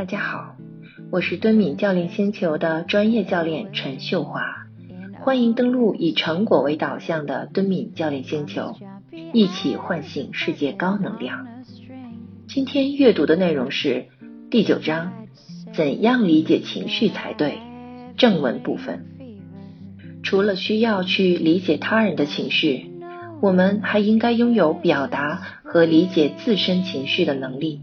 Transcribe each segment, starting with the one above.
大家好，我是敦敏教练星球的专业教练陈秀华，欢迎登录以成果为导向的敦敏教练星球，一起唤醒世界高能量。今天阅读的内容是第九章，怎样理解情绪才对？正文部分。除了需要去理解他人的情绪，我们还应该拥有表达和理解自身情绪的能力。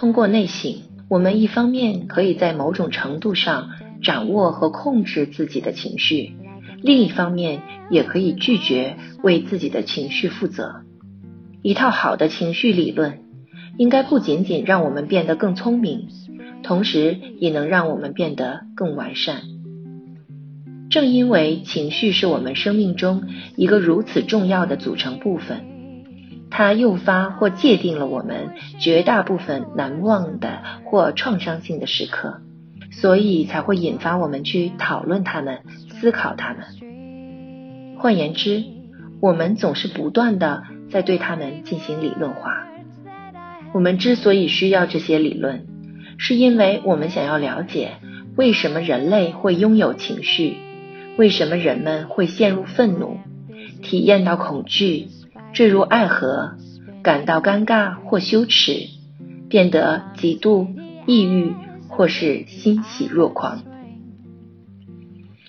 通过内省，我们一方面可以在某种程度上掌握和控制自己的情绪，另一方面也可以拒绝为自己的情绪负责。一套好的情绪理论，应该不仅仅让我们变得更聪明，同时也能让我们变得更完善。正因为情绪是我们生命中一个如此重要的组成部分。它诱发或界定了我们绝大部分难忘的或创伤性的时刻，所以才会引发我们去讨论它们、思考它们。换言之，我们总是不断的在对它们进行理论化。我们之所以需要这些理论，是因为我们想要了解为什么人类会拥有情绪，为什么人们会陷入愤怒，体验到恐惧。坠入爱河，感到尴尬或羞耻，变得嫉妒、抑郁或是欣喜若狂。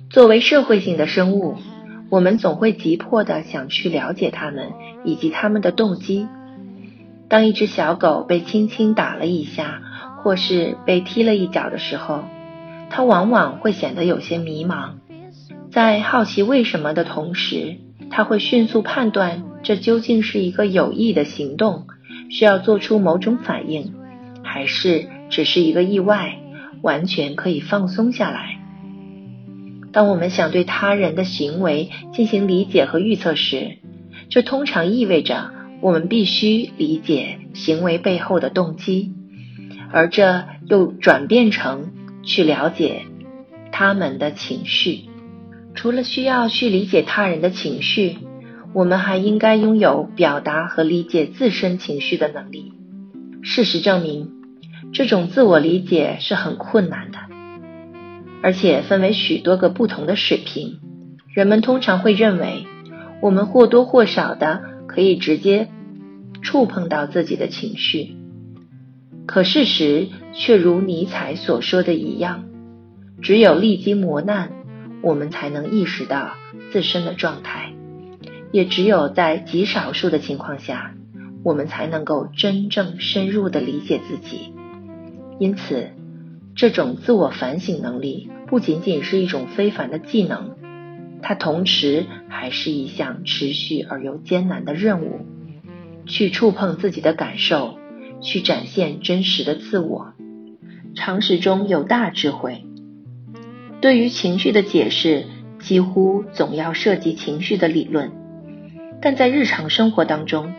作为社会性的生物，我们总会急迫的想去了解他们以及他们的动机。当一只小狗被轻轻打了一下，或是被踢了一脚的时候，它往往会显得有些迷茫。在好奇为什么的同时，他会迅速判断。这究竟是一个有益的行动，需要做出某种反应，还是只是一个意外，完全可以放松下来？当我们想对他人的行为进行理解和预测时，这通常意味着我们必须理解行为背后的动机，而这又转变成去了解他们的情绪。除了需要去理解他人的情绪。我们还应该拥有表达和理解自身情绪的能力。事实证明，这种自我理解是很困难的，而且分为许多个不同的水平。人们通常会认为，我们或多或少的可以直接触碰到自己的情绪，可事实却如尼采所说的一样：只有历经磨难，我们才能意识到自身的状态。也只有在极少数的情况下，我们才能够真正深入的理解自己。因此，这种自我反省能力不仅仅是一种非凡的技能，它同时还是一项持续而又艰难的任务。去触碰自己的感受，去展现真实的自我。常识中有大智慧，对于情绪的解释几乎总要涉及情绪的理论。但在日常生活当中，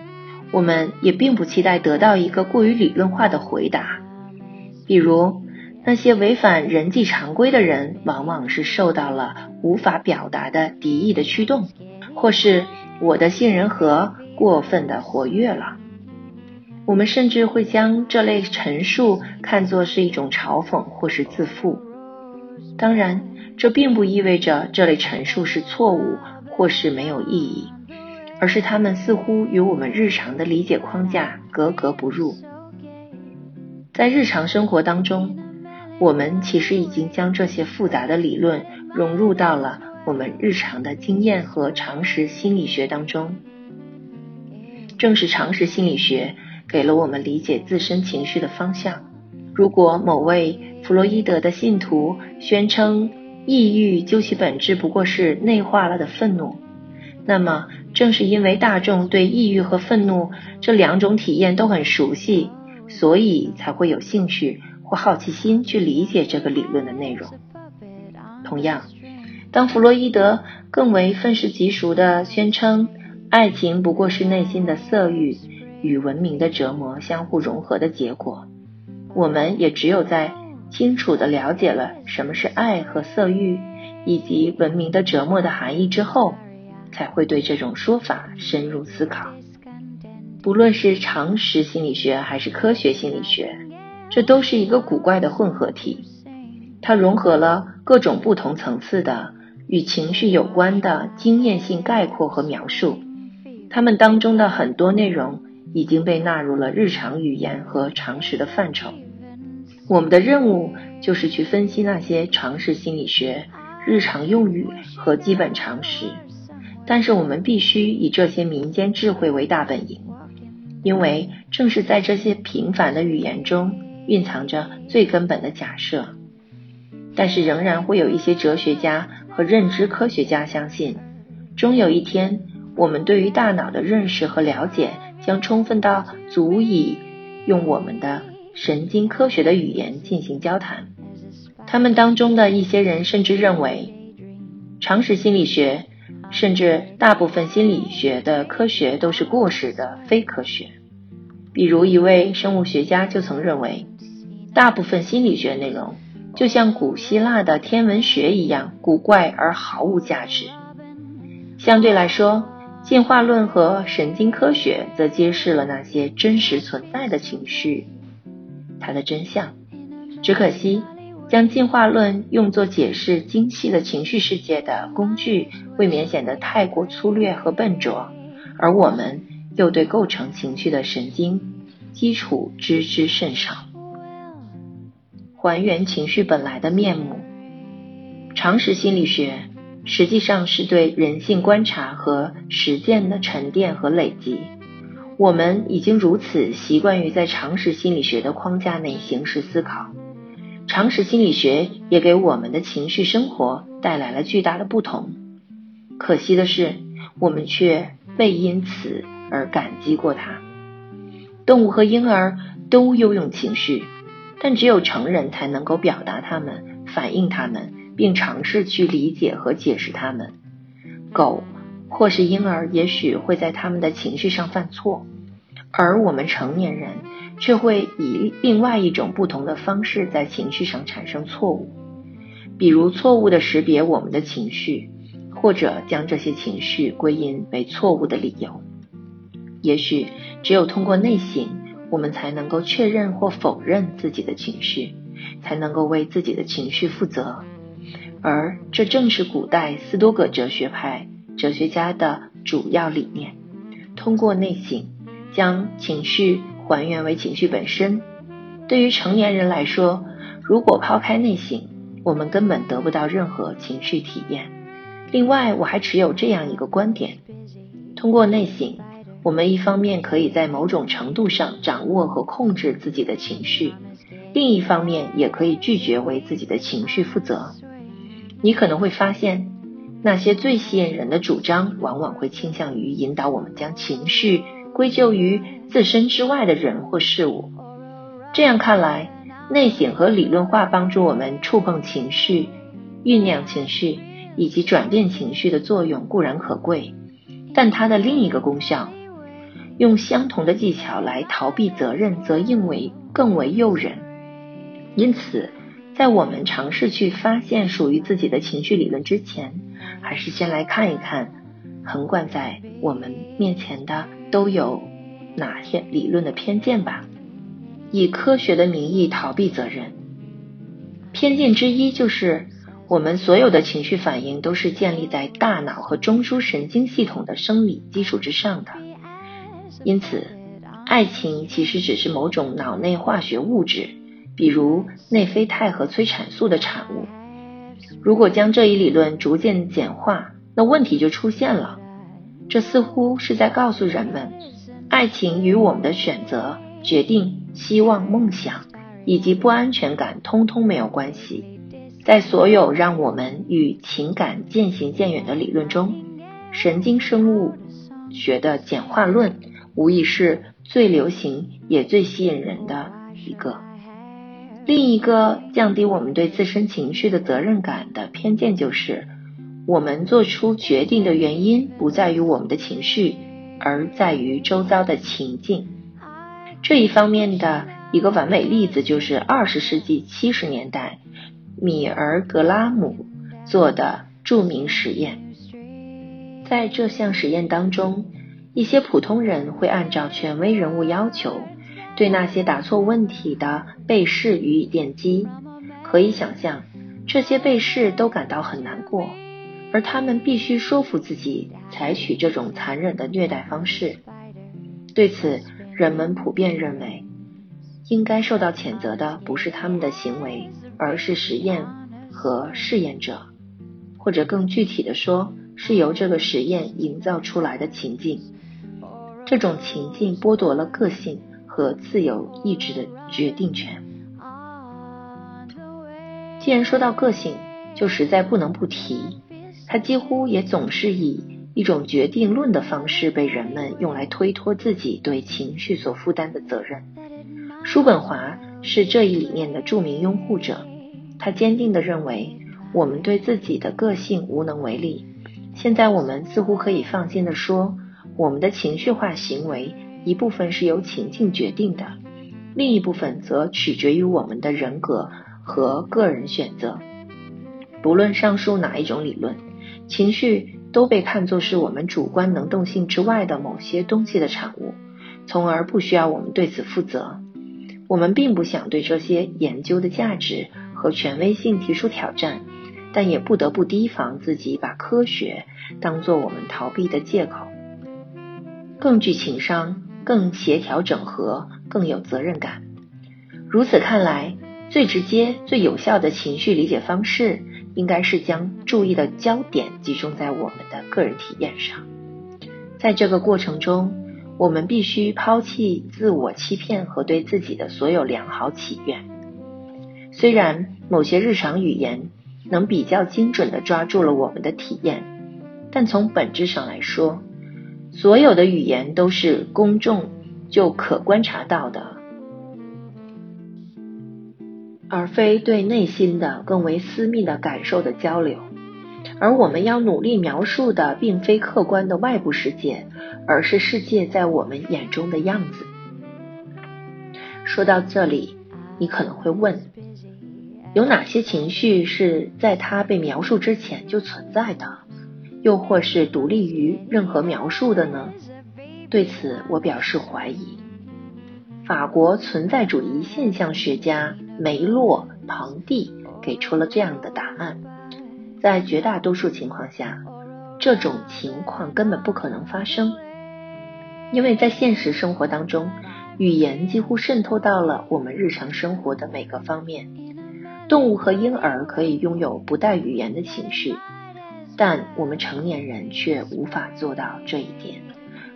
我们也并不期待得到一个过于理论化的回答。比如，那些违反人际常规的人，往往是受到了无法表达的敌意的驱动，或是我的杏仁核过分的活跃了。我们甚至会将这类陈述看作是一种嘲讽或是自负。当然，这并不意味着这类陈述是错误或是没有意义。而是他们似乎与我们日常的理解框架格格不入。在日常生活当中，我们其实已经将这些复杂的理论融入到了我们日常的经验和常识心理学当中。正是常识心理学给了我们理解自身情绪的方向。如果某位弗洛伊德的信徒宣称，抑郁究其本质不过是内化了的愤怒。那么，正是因为大众对抑郁和愤怒这两种体验都很熟悉，所以才会有兴趣或好奇心去理解这个理论的内容。同样，当弗洛伊德更为愤世嫉俗地宣称爱情不过是内心的色欲与文明的折磨相互融合的结果，我们也只有在清楚地了解了什么是爱和色欲以及文明的折磨的含义之后。才会对这种说法深入思考。不论是常识心理学还是科学心理学，这都是一个古怪的混合体。它融合了各种不同层次的与情绪有关的经验性概括和描述，它们当中的很多内容已经被纳入了日常语言和常识的范畴。我们的任务就是去分析那些常识心理学、日常用语和基本常识，但是我们必须以这些民间智慧为大本营，因为正是在这些平凡的语言中蕴藏着最根本的假设。但是仍然会有一些哲学家和认知科学家相信，终有一天，我们对于大脑的认识和了解将充分到足以用我们的。神经科学的语言进行交谈，他们当中的一些人甚至认为，常识心理学甚至大部分心理学的科学都是过时的非科学。比如一位生物学家就曾认为，大部分心理学内容就像古希腊的天文学一样古怪而毫无价值。相对来说，进化论和神经科学则揭示了那些真实存在的情绪。它的真相，只可惜将进化论用作解释精细的情绪世界的工具，未免显得太过粗略和笨拙，而我们又对构成情绪的神经基础知之甚少。还原情绪本来的面目，常识心理学实际上是对人性观察和实践的沉淀和累积。我们已经如此习惯于在常识心理学的框架内行事思考，常识心理学也给我们的情绪生活带来了巨大的不同。可惜的是，我们却未因此而感激过它。动物和婴儿都拥有情绪，但只有成人才能够表达它们、反映它们，并尝试去理解和解释它们。狗。或是婴儿也许会在他们的情绪上犯错，而我们成年人却会以另外一种不同的方式在情绪上产生错误，比如错误的识别我们的情绪，或者将这些情绪归因为错误的理由。也许只有通过内省，我们才能够确认或否认自己的情绪，才能够为自己的情绪负责。而这正是古代斯多葛哲学派。哲学家的主要理念，通过内省将情绪还原为情绪本身。对于成年人来说，如果抛开内省，我们根本得不到任何情绪体验。另外，我还持有这样一个观点：通过内省，我们一方面可以在某种程度上掌握和控制自己的情绪，另一方面也可以拒绝为自己的情绪负责。你可能会发现。那些最吸引人的主张，往往会倾向于引导我们将情绪归咎于自身之外的人或事物。这样看来，内省和理论化帮助我们触碰情绪、酝酿情绪以及转变情绪的作用固然可贵，但它的另一个功效，用相同的技巧来逃避责任，则应为更为诱人。因此，在我们尝试去发现属于自己的情绪理论之前，还是先来看一看，横贯在我们面前的都有哪些理论的偏见吧。以科学的名义逃避责任，偏见之一就是我们所有的情绪反应都是建立在大脑和中枢神经系统的生理基础之上的。因此，爱情其实只是某种脑内化学物质，比如内啡肽和催产素的产物。如果将这一理论逐渐简化，那问题就出现了。这似乎是在告诉人们，爱情与我们的选择、决定、希望、梦想以及不安全感通通没有关系。在所有让我们与情感渐行渐远的理论中，神经生物学的简化论无疑是最流行也最吸引人的一个。另一个降低我们对自身情绪的责任感的偏见，就是我们做出决定的原因不在于我们的情绪，而在于周遭的情境。这一方面的一个完美例子，就是二十世纪七十年代米尔格拉姆做的著名实验。在这项实验当中，一些普通人会按照权威人物要求。对那些答错问题的被试予以电击。可以想象，这些被试都感到很难过，而他们必须说服自己采取这种残忍的虐待方式。对此，人们普遍认为，应该受到谴责的不是他们的行为，而是实验和试验者，或者更具体的说，是由这个实验营造出来的情境。这种情境剥夺了个性和自由意志的决定权。既然说到个性，就实在不能不提，它几乎也总是以一种决定论的方式被人们用来推脱自己对情绪所负担的责任。叔本华是这一理念的著名拥护者，他坚定地认为我们对自己的个性无能为力。现在我们似乎可以放心地说。我们的情绪化行为一部分是由情境决定的，另一部分则取决于我们的人格和个人选择。不论上述哪一种理论，情绪都被看作是我们主观能动性之外的某些东西的产物，从而不需要我们对此负责。我们并不想对这些研究的价值和权威性提出挑战，但也不得不提防自己把科学当作我们逃避的借口。更具情商、更协调整合、更有责任感。如此看来，最直接、最有效的情绪理解方式，应该是将注意的焦点集中在我们的个人体验上。在这个过程中，我们必须抛弃自我欺骗和对自己的所有良好祈愿。虽然某些日常语言能比较精准的抓住了我们的体验，但从本质上来说，所有的语言都是公众就可观察到的，而非对内心的更为私密的感受的交流。而我们要努力描述的，并非客观的外部世界，而是世界在我们眼中的样子。说到这里，你可能会问：有哪些情绪是在它被描述之前就存在的？又或是独立于任何描述的呢？对此，我表示怀疑。法国存在主义现象学家梅洛庞蒂给出了这样的答案：在绝大多数情况下，这种情况根本不可能发生，因为在现实生活当中，语言几乎渗透到了我们日常生活的每个方面。动物和婴儿可以拥有不带语言的情绪。但我们成年人却无法做到这一点。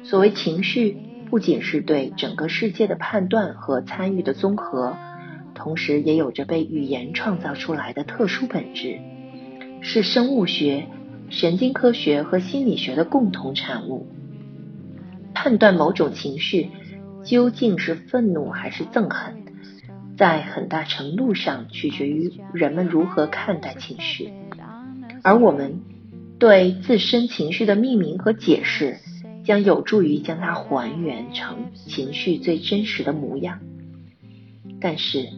所谓情绪，不仅是对整个世界的判断和参与的综合，同时也有着被语言创造出来的特殊本质，是生物学、神经科学和心理学的共同产物。判断某种情绪究竟是愤怒还是憎恨，在很大程度上取决于人们如何看待情绪，而我们。对自身情绪的命名和解释，将有助于将它还原成情绪最真实的模样。但是，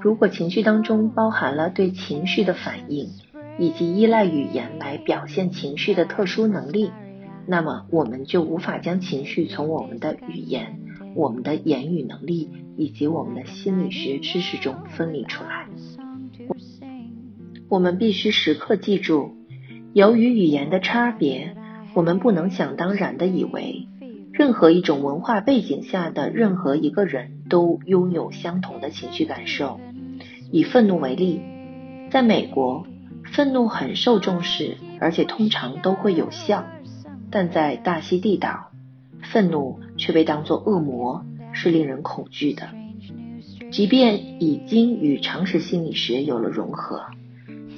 如果情绪当中包含了对情绪的反应，以及依赖语言来表现情绪的特殊能力，那么我们就无法将情绪从我们的语言、我们的言语能力以及我们的心理学知识中分离出来。我们必须时刻记住。由于语言的差别，我们不能想当然的以为，任何一种文化背景下的任何一个人都拥有相同的情绪感受。以愤怒为例，在美国，愤怒很受重视，而且通常都会有效；但在大溪地岛，愤怒却被当作恶魔，是令人恐惧的。即便已经与常识心理学有了融合。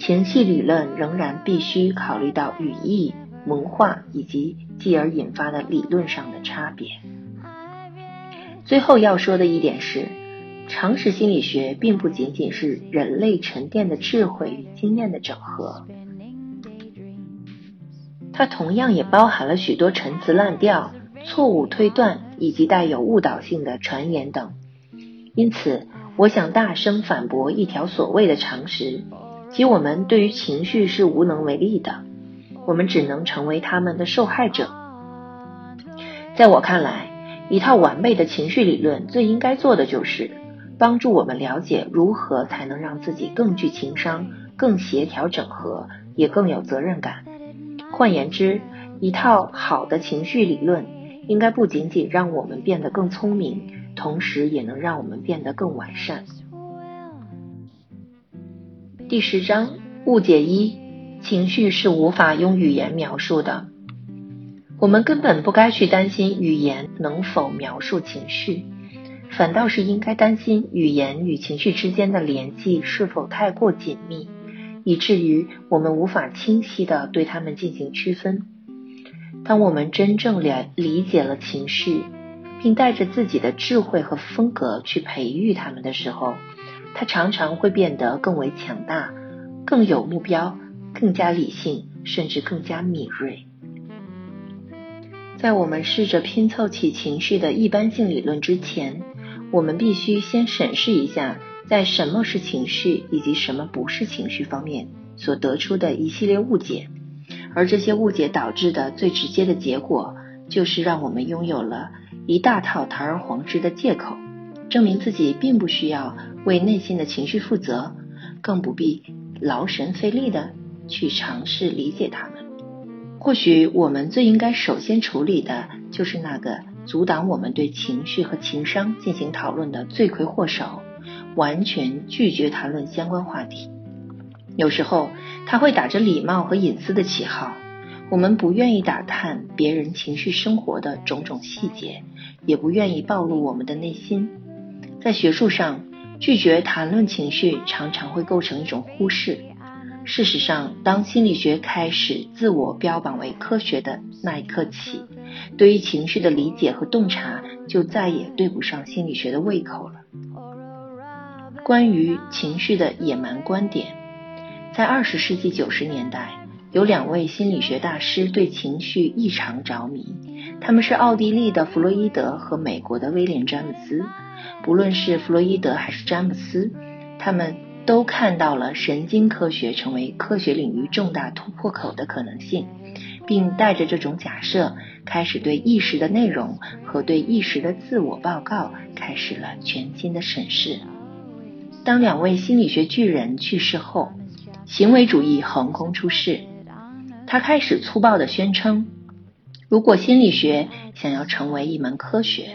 情绪理论仍然必须考虑到语义、文化以及继而引发的理论上的差别。最后要说的一点是，常识心理学并不仅仅是人类沉淀的智慧与经验的整合，它同样也包含了许多陈词滥调、错误推断以及带有误导性的传言等。因此，我想大声反驳一条所谓的常识。即我们对于情绪是无能为力的，我们只能成为他们的受害者。在我看来，一套完备的情绪理论最应该做的就是帮助我们了解如何才能让自己更具情商、更协调整合，也更有责任感。换言之，一套好的情绪理论应该不仅仅让我们变得更聪明，同时也能让我们变得更完善。第十章误解一：情绪是无法用语言描述的。我们根本不该去担心语言能否描述情绪，反倒是应该担心语言与情绪之间的联系是否太过紧密，以至于我们无法清晰的对它们进行区分。当我们真正了理解了情绪，并带着自己的智慧和风格去培育它们的时候，它常常会变得更为强大、更有目标、更加理性，甚至更加敏锐。在我们试着拼凑起情绪的一般性理论之前，我们必须先审视一下，在什么是情绪以及什么不是情绪方面所得出的一系列误解，而这些误解导致的最直接的结果，就是让我们拥有了一大套堂而皇之的借口，证明自己并不需要为内心的情绪负责，更不必劳神费力的去尝试理解他们。或许我们最应该首先处理的就是那个阻挡我们对情绪和情商进行讨论的罪魁祸首，完全拒绝谈论相关话题。有时候他会打着礼貌和隐私的旗号，我们不愿意打探别人情绪生活的种种细节，也不愿意暴露我们的内心。在学术上，拒绝谈论情绪常常会构成一种忽视。事实上，当心理学开始自我标榜为科学的那一刻起，对于情绪的理解和洞察就再也对不上心理学的胃口了。关于情绪的野蛮观点，在二十世纪九十年代，有两位心理学大师对情绪异常着迷，他们是奥地利的弗洛伊德和美国的威廉詹姆斯。不论是弗洛伊德还是詹姆斯，他们。都看到了神经科学成为科学领域重大突破口的可能性，并带着这种假设，开始对意识的内容和对意识的自我报告开始了全新的审视。当两位心理学巨人去世后，行为主义横空出世。他开始粗暴的宣称，如果心理学想要成为一门科学，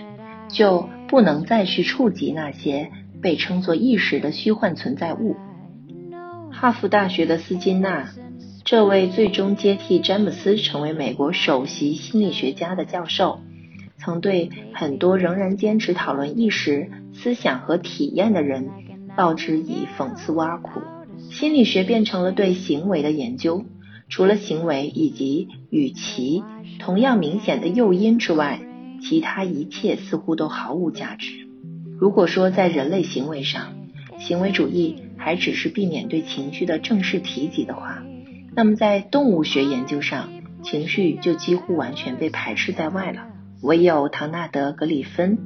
就不能再去触及那些。被称作意识的虚幻存在物。哈佛大学的斯金纳，这位最终接替詹姆斯成为美国首席心理学家的教授，曾对很多仍然坚持讨论意识、思想和体验的人报之以讽刺挖苦。心理学变成了对行为的研究，除了行为以及与其同样明显的诱因之外，其他一切似乎都毫无价值。如果说在人类行为上，行为主义还只是避免对情绪的正式提及的话，那么在动物学研究上，情绪就几乎完全被排斥在外了。唯有唐纳德·格里芬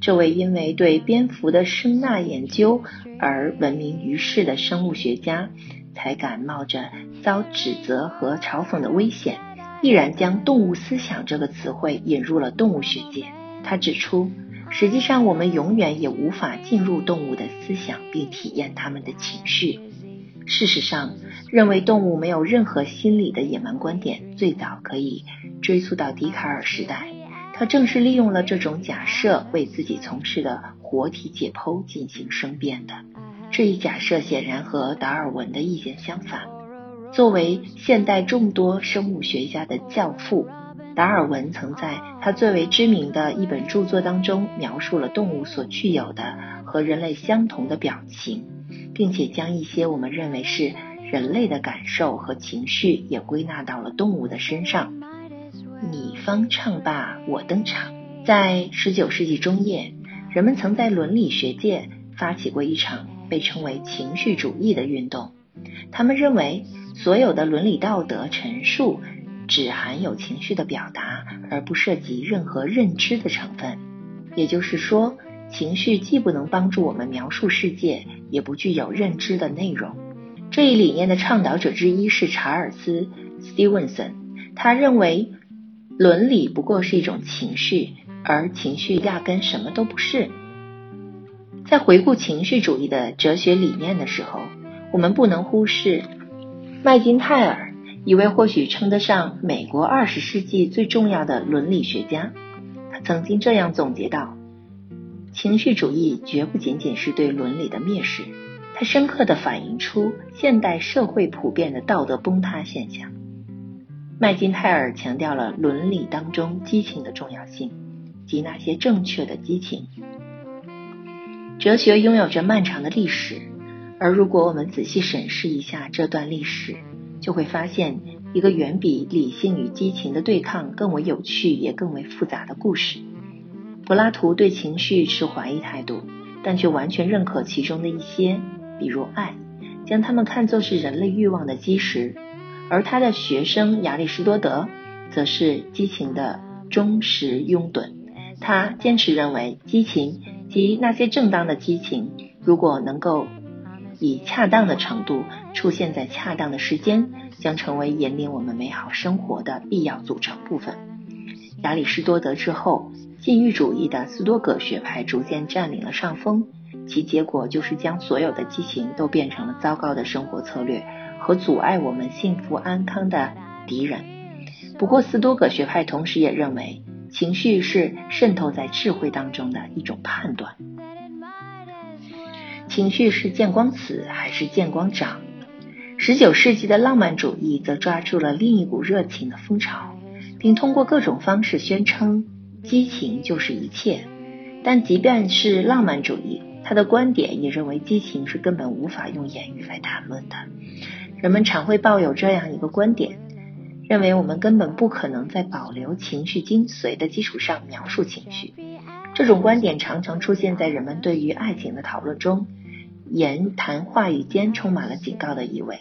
这位因为对蝙蝠的声纳研究而闻名于世的生物学家，才敢冒着遭指责和嘲讽的危险，毅然将“动物思想”这个词汇引入了动物学界。他指出。实际上，我们永远也无法进入动物的思想并体验它们的情绪。事实上，认为动物没有任何心理的野蛮观点，最早可以追溯到笛卡尔时代。他正是利用了这种假设，为自己从事的活体解剖进行申辩的。这一假设显然和达尔文的意见相反。作为现代众多生物学家的教父。达尔文曾在他最为知名的一本著作当中描述了动物所具有的和人类相同的表情，并且将一些我们认为是人类的感受和情绪也归纳到了动物的身上。你方唱罢我登场。在十九世纪中叶，人们曾在伦理学界发起过一场被称为情绪主义的运动。他们认为，所有的伦理道德陈述。只含有情绪的表达，而不涉及任何认知的成分。也就是说，情绪既不能帮助我们描述世界，也不具有认知的内容。这一理念的倡导者之一是查尔斯·斯蒂文森。他认为，伦理不过是一种情绪，而情绪压根什么都不是。在回顾情绪主义的哲学理念的时候，我们不能忽视麦金泰尔，一位或许称得上美国二十世纪最重要的伦理学家。他曾经这样总结道：“情绪主义绝不仅仅是对伦理的蔑视，它深刻地反映出现代社会普遍的道德崩塌现象。”麦金泰尔强调了伦理当中激情的重要性，及那些正确的激情。哲学拥有着漫长的历史，而如果我们仔细审视一下这段历史，就会发现一个远比理性与激情的对抗更为有趣也更为复杂的故事。柏拉图对情绪持怀疑态度，但却完全认可其中的一些，比如爱，将它们看作是人类欲望的基石；而他的学生亚里士多德，则是激情的忠实拥趸。他坚持认为，激情。及那些正当的激情，如果能够以恰当的程度出现在恰当的时间，将成为引领我们美好生活的必要组成部分。亚里士多德之后，禁欲主义的斯多葛学派逐渐占领了上风，其结果就是将所有的激情都变成了糟糕的生活策略和阻碍我们幸福安康的敌人。不过，斯多葛学派同时也认为。情绪是渗透在智慧当中的一种判断。情绪是见光死还是见光长？十九世纪的浪漫主义则抓住了另一股热情的风潮，并通过各种方式宣称激情就是一切。但即便是浪漫主义，他的观点也认为激情是根本无法用言语来谈论的。人们常会抱有这样一个观点。认为我们根本不可能在保留情绪精髓的基础上描述情绪，这种观点常常出现在人们对于爱情的讨论中，言谈话语间充满了警告的意味。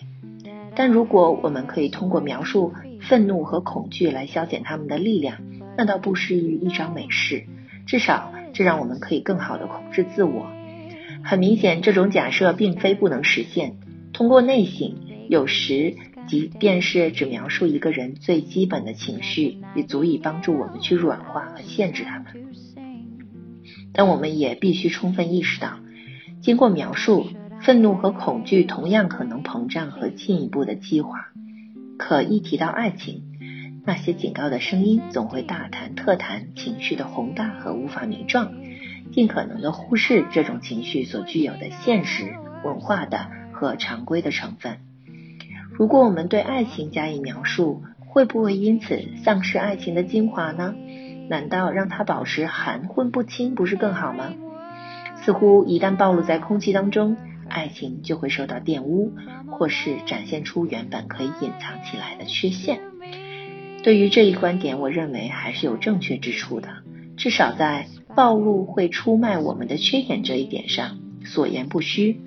但如果我们可以通过描述愤怒和恐惧来消减他们的力量，那倒不失于一桩美事。至少这让我们可以更好的控制自我。很明显，这种假设并非不能实现。通过内省，有时。即便是只描述一个人最基本的情绪，也足以帮助我们去软化和限制他们。但我们也必须充分意识到，经过描述，愤怒和恐惧同样可能膨胀和进一步的激化。可一提到爱情，那些警告的声音总会大谈特谈情绪的宏大和无法名状，尽可能的忽视这种情绪所具有的现实、文化的和常规的成分。如果我们对爱情加以描述，会不会因此丧失爱情的精华呢？难道让它保持含混不清不是更好吗？似乎一旦暴露在空气当中，爱情就会受到玷污，或是展现出原本可以隐藏起来的缺陷。对于这一观点，我认为还是有正确之处的，至少在暴露会出卖我们的缺点这一点上，所言不虚。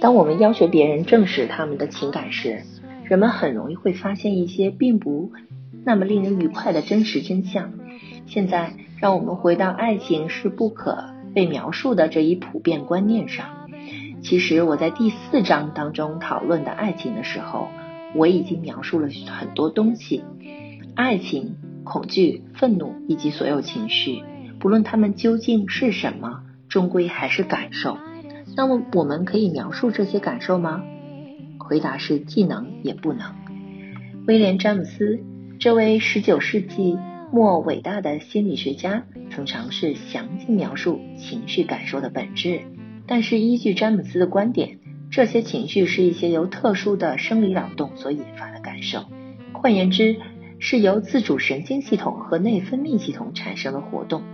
当我们要求别人正视他们的情感时，人们很容易会发现一些并不那么令人愉快的真实真相。现在，让我们回到爱情是不可被描述的这一普遍观念上。其实，我在第四章当中讨论的爱情的时候，我已经描述了很多东西：爱情、恐惧、愤怒以及所有情绪，不论它们究竟是什么，终归还是感受。那么我们可以描述这些感受吗？回答是既能也不能。威廉·詹姆斯这位19世纪莫伟大的心理学家曾尝试详尽描述情绪感受的本质，但是依据詹姆斯的观点，这些情绪是一些由特殊的生理扰动所引发的感受，换言之，是由自主神经系统和内分泌系统产生的活动。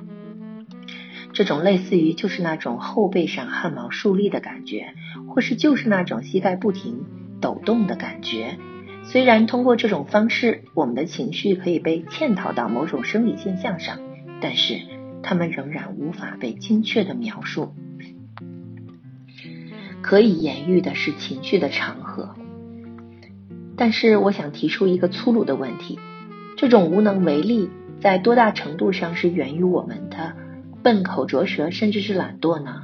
这种类似于就是那种后背上汗毛竖立的感觉，或是就是那种膝盖不停抖动的感觉。虽然通过这种方式，我们的情绪可以被嵌套到某种生理现象上，但是它们仍然无法被精确的描述。可以言喻的是情绪的场合，但是我想提出一个粗鲁的问题：这种无能为力，在多大程度上是源于我们的？笨口拙舌，甚至是懒惰呢？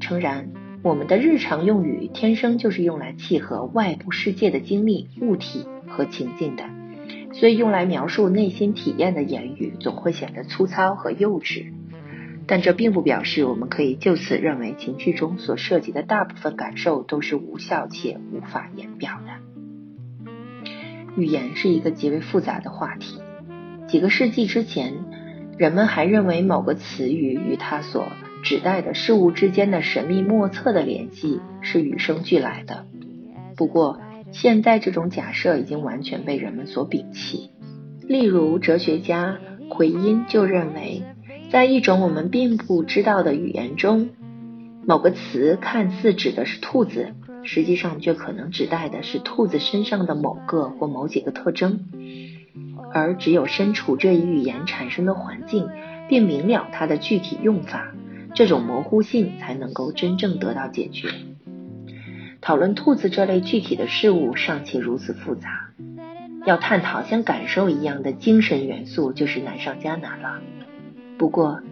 诚然，我们的日常用语天生就是用来契合外部世界的经历、物体和情境的。所以用来描述内心体验的言语总会显得粗糙和幼稚。但这并不表示我们可以就此认为情绪中所涉及的大部分感受都是无效且无法言表的。语言是一个极为复杂的话题。几个世纪之前，人们还认为某个词语与它所指代的事物之间的神秘莫测的联系是与生俱来的。不过，现在这种假设已经完全被人们所摒弃。例如，哲学家奎因就认为。在一种我们并不知道的语言中，某个词看似指的是兔子，实际上却可能指代的是兔子身上的某个或某几个特征。而只有身处这一语言产生的环境，并明了它的具体用法，这种模糊性才能够真正得到解决。讨论兔子这类具体的事物尚且如此复杂，要探讨像感受一样的精神元素，就是难上加难了。不过，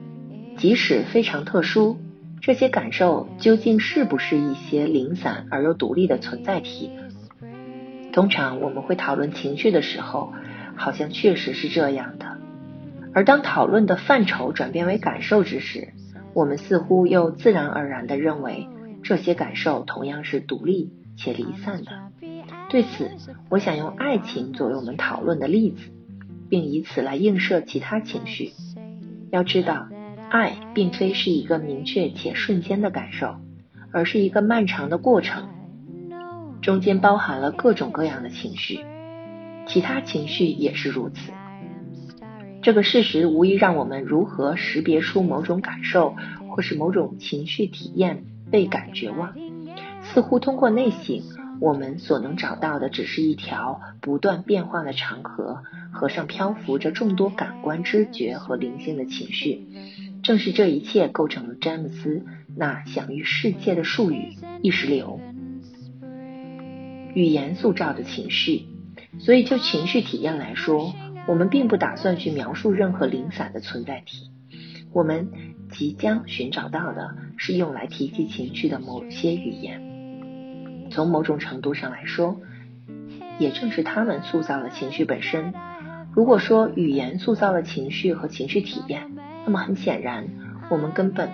即使非常特殊，这些感受究竟是不是一些零散而又独立的存在体？通常我们会讨论情绪的时候，好像确实是这样的。而当讨论的范畴转变为感受之时，我们似乎又自然而然的认为这些感受同样是独立且离散的。对此，我想用爱情作为我们讨论的例子，并以此来映射其他情绪。要知道，爱并非是一个明确且瞬间的感受，而是一个漫长的过程，中间包含了各种各样的情绪，其他情绪也是如此。这个事实无疑让我们如何识别出某种感受或是某种情绪体验倍感绝望。似乎通过内省，我们所能找到的只是一条不断变化的长河。河上漂浮着众多感官知觉和灵性的情绪，正是这一切构成了詹姆斯那享誉世界的术语——意识流。语言塑造的情绪，所以就情绪体验来说，我们并不打算去描述任何零散的存在体。我们即将寻找到的是用来提及情绪的某些语言。从某种程度上来说，也正是他们塑造了情绪本身。如果说语言塑造了情绪和情绪体验，那么很显然，我们根本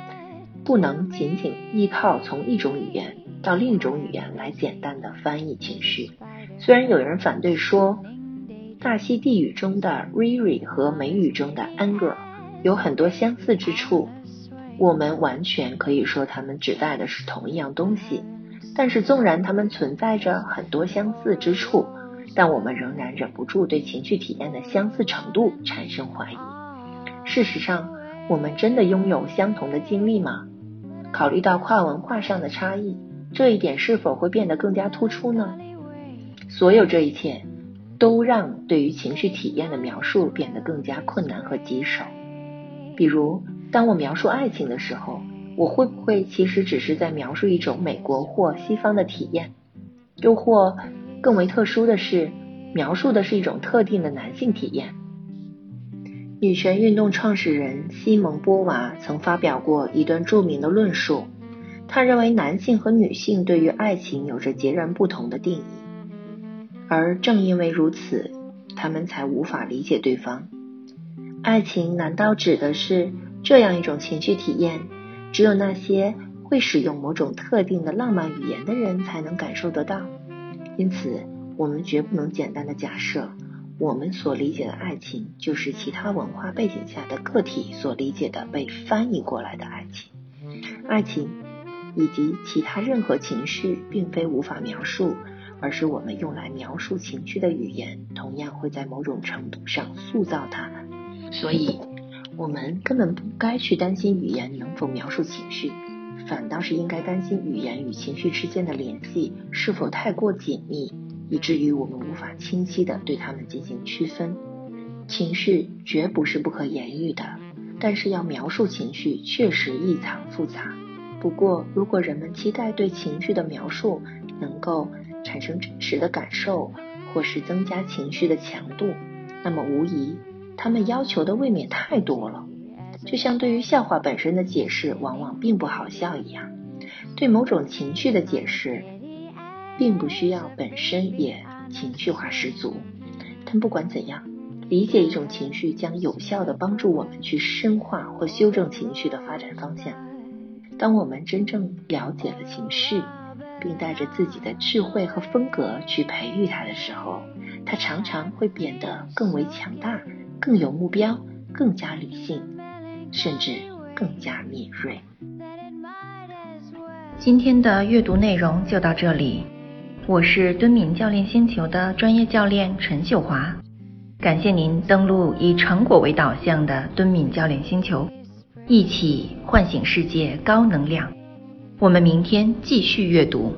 不能仅仅依靠从一种语言到另一种语言来简单的翻译情绪。虽然有人反对说，大溪地语中的 riri 和美语中的 anger 有很多相似之处，我们完全可以说它们指代的是同一样东西。但是，纵然它们存在着很多相似之处，但我们仍然忍不住对情绪体验的相似程度产生怀疑。事实上，我们真的拥有相同的经历吗？考虑到跨文化上的差异，这一点是否会变得更加突出呢？所有这一切都让对于情绪体验的描述变得更加困难和棘手。比如，当我描述爱情的时候，我会不会其实只是在描述一种美国或西方的体验？又或？更为特殊的是，描述的是一种特定的男性体验。女权运动创始人西蒙波娃曾发表过一段著名的论述，他认为男性和女性对于爱情有着截然不同的定义，而正因为如此，他们才无法理解对方。爱情难道指的是这样一种情绪体验，只有那些会使用某种特定的浪漫语言的人才能感受得到？因此，我们绝不能简单的假设，我们所理解的爱情就是其他文化背景下的个体所理解的被翻译过来的爱情。爱情以及其他任何情绪，并非无法描述，而是我们用来描述情绪的语言，同样会在某种程度上塑造它们。所以，我们根本不该去担心语言能否描述情绪。反倒是应该担心语言与情绪之间的联系是否太过紧密，以至于我们无法清晰的对它们进行区分。情绪绝不是不可言喻的，但是要描述情绪确实异常复杂。不过，如果人们期待对情绪的描述能够产生真实的感受，或是增加情绪的强度，那么无疑他们要求的未免太多了。就像对于笑话本身的解释往往并不好笑一样，对某种情绪的解释，并不需要本身也情绪化十足。但不管怎样，理解一种情绪将有效的帮助我们去深化或修正情绪的发展方向。当我们真正了解了情绪，并带着自己的智慧和风格去培育它的时候，它常常会变得更为强大、更有目标、更加理性，甚至更加敏锐。今天的阅读内容就到这里，我是敦敏教练星球的专业教练陈秀华，感谢您登录以成果为导向的敦敏教练星球，一起唤醒世界高能量。我们明天继续阅读。